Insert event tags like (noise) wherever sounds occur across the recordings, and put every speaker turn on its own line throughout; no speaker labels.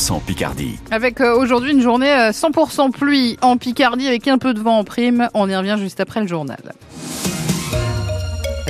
100% Picardie.
Avec euh, aujourd'hui une journée euh, 100% pluie en Picardie avec un peu de vent en prime. On y revient juste après le journal.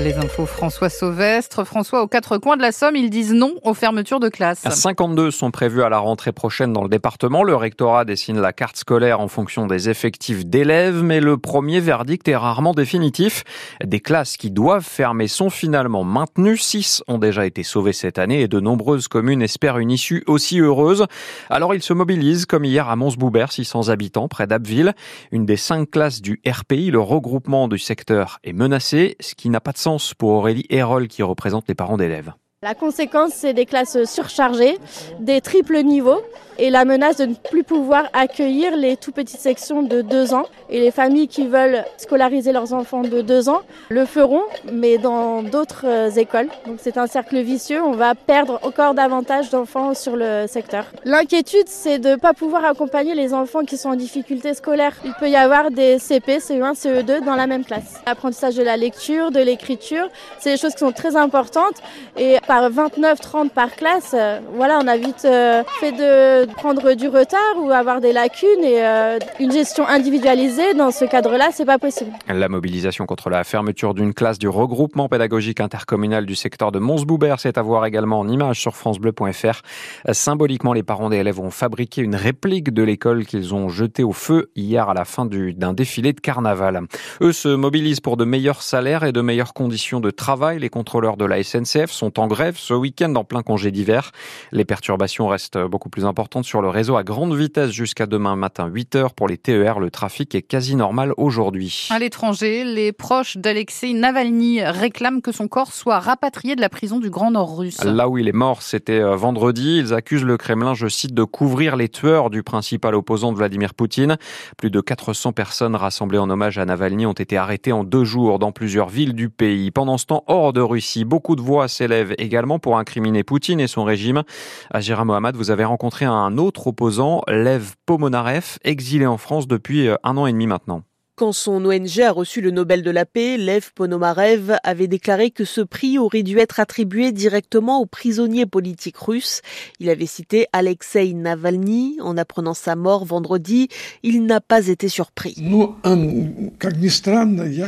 Les infos François Sauvestre. François, aux quatre coins de la Somme, ils disent non aux fermetures de classes.
52 sont prévus à la rentrée prochaine dans le département. Le rectorat dessine la carte scolaire en fonction des effectifs d'élèves, mais le premier verdict est rarement définitif. Des classes qui doivent fermer sont finalement maintenues. Six ont déjà été sauvées cette année et de nombreuses communes espèrent une issue aussi heureuse. Alors ils se mobilisent, comme hier à Mons-Boubert, 600 habitants, près d'Abbeville. Une des cinq classes du RPI, le regroupement du secteur, est menacée, ce qui n'a pas de sens pour Aurélie Hérol qui représente les parents d'élèves.
La conséquence, c'est des classes surchargées, des triples niveaux et la menace de ne plus pouvoir accueillir les tout petites sections de 2 ans. Et les familles qui veulent scolariser leurs enfants de 2 ans le feront, mais dans d'autres euh, écoles. Donc c'est un cercle vicieux, on va perdre encore davantage d'enfants sur le secteur. L'inquiétude, c'est de ne pas pouvoir accompagner les enfants qui sont en difficulté scolaire. Il peut y avoir des CP, CE1, CE2 dans la même classe. L'apprentissage de la lecture, de l'écriture, c'est des choses qui sont très importantes. Et par 29-30 par classe, euh, voilà, on a vite euh, fait de prendre du retard ou avoir des lacunes et euh, une gestion individualisée dans ce cadre-là, c'est pas possible.
La mobilisation contre la fermeture d'une classe du regroupement pédagogique intercommunal du secteur de Mons-Boubert, c'est à voir également en image sur francebleu.fr. Symboliquement, les parents des élèves ont fabriqué une réplique de l'école qu'ils ont jetée au feu hier à la fin d'un défilé de carnaval. Eux se mobilisent pour de meilleurs salaires et de meilleures conditions de travail. Les contrôleurs de la SNCF sont en grève ce week-end en plein congé d'hiver. Les perturbations restent beaucoup plus importantes sur le réseau à grande vitesse jusqu'à demain matin 8 heures pour les TER. Le trafic est quasi normal aujourd'hui.
À l'étranger, les proches d'Alexei Navalny réclament que son corps soit rapatrié de la prison du Grand Nord russe.
Là où il est mort, c'était vendredi. Ils accusent le Kremlin, je cite, de couvrir les tueurs du principal opposant de Vladimir Poutine. Plus de 400 personnes rassemblées en hommage à Navalny ont été arrêtées en deux jours dans plusieurs villes du pays. Pendant ce temps, hors de Russie, beaucoup de voix s'élèvent également pour incriminer Poutine et son régime. Agira Mohamed, vous avez rencontré un autre opposant, Lev Pomonarev, exilé en France depuis un an et demi maintenant.
Quand son ONG a reçu le Nobel de la paix, Lev Ponomarev avait déclaré que ce prix aurait dû être attribué directement aux prisonniers politiques russes. Il avait cité Alexei Navalny. En apprenant sa mort vendredi, il n'a pas été surpris.
Je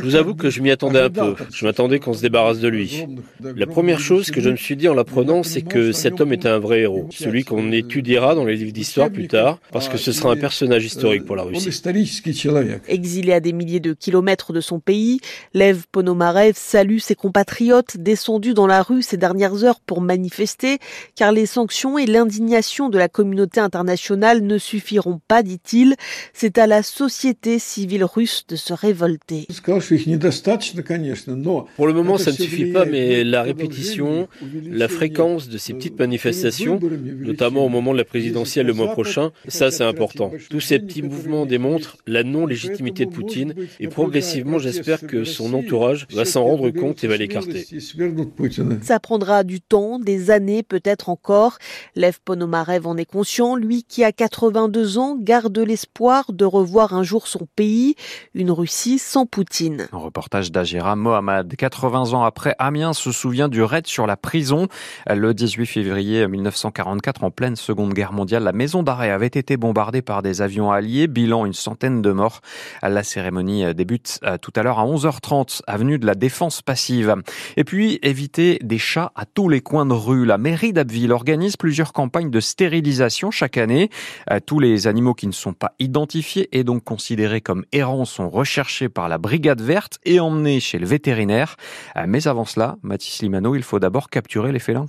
vous avoue que je m'y attendais un peu. Je m'attendais qu'on se débarrasse de lui. La première chose que je me suis dit en l'apprenant, c'est que cet homme était un vrai héros. Celui qu'on étudiera dans les livres d'histoire plus tard, parce que ce sera un personnage historique pour la Russie.
Exilé à des milliers de kilomètres de son pays, Lev Ponomarev salue ses compatriotes descendus dans la rue ces dernières heures pour manifester, car les sanctions et l'indignation de la communauté internationale ne suffiront pas, dit-il. C'est à la société civile russe de se révolter.
Pour le moment, ça ne suffit pas, mais la répétition, la fréquence de ces petites manifestations, notamment au moment de la présidentielle le mois prochain, ça c'est important. Tous ces petits mouvements démontrent la non-légitimité de Poutine et progressivement, j'espère que son entourage va s'en rendre compte et va l'écarter.
Ça prendra du temps, des années peut-être encore. Lev Ponomarev en est conscient, lui qui a 82 ans garde l'espoir de revoir un jour son pays, une Russie sans Poutine.
Un reportage d'Agira Mohamed. 80 ans après, Amiens se souvient du raid sur la prison. Le 18 février 1944, en pleine Seconde Guerre mondiale, la maison d'arrêt avait été bombardée par des avions alliés, bilan une centaine de morts. La cérémonie débute tout à l'heure à 11h30, avenue de la Défense passive. Et puis, éviter des chats à tous les coins de rue. La mairie d'Abbeville organise plusieurs campagnes de stérilisation chaque année. Tous les animaux qui ne sont pas identifiés et donc considérés comme errants sont recherchés par la brigade verte et emmenés chez le vétérinaire. Mais avant cela, Mathis Limano, il faut d'abord capturer les félins.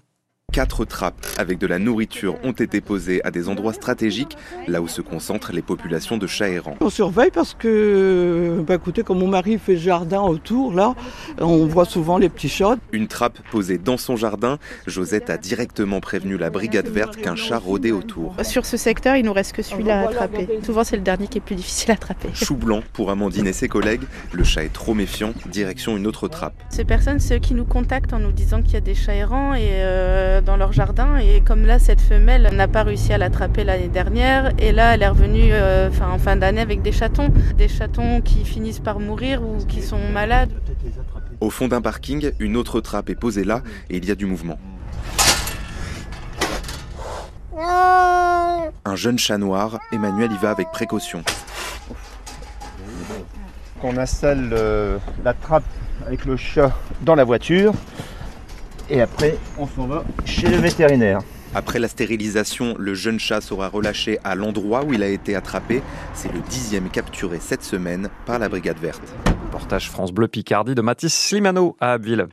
Quatre trappes avec de la nourriture ont été posées à des endroits stratégiques, là où se concentrent les populations de chats errants.
On surveille parce que, bah écoutez, quand mon mari fait jardin autour, là, on voit souvent les petits chats.
Une trappe posée dans son jardin, Josette a directement prévenu la brigade verte qu'un chat rôdait autour.
Sur ce secteur, il nous reste que celui-là à attraper. Souvent, c'est le dernier qui est plus difficile à attraper. (laughs)
Chou blanc pour Amandine et ses collègues, le chat est trop méfiant, direction une autre trappe.
Ces personnes, c'est eux qui nous contactent en nous disant qu'il y a des chats errants et euh, dans leur jardin et comme là cette femelle n'a pas réussi à l'attraper l'année dernière et là elle est revenue euh, en fin d'année avec des chatons, des chatons qui finissent par mourir ou qui sont malades.
Au fond d'un parking, une autre trappe est posée là et il y a du mouvement. Un jeune chat noir, Emmanuel y va avec précaution.
On installe euh, la trappe avec le chat dans la voiture et après on s'en va chez le vétérinaire.
Après la stérilisation, le jeune chat sera relâché à l'endroit où il a été attrapé. C'est le dixième capturé cette semaine par la Brigade verte.
Portage France Bleu Picardie de Mathis Slimano à Abbeville.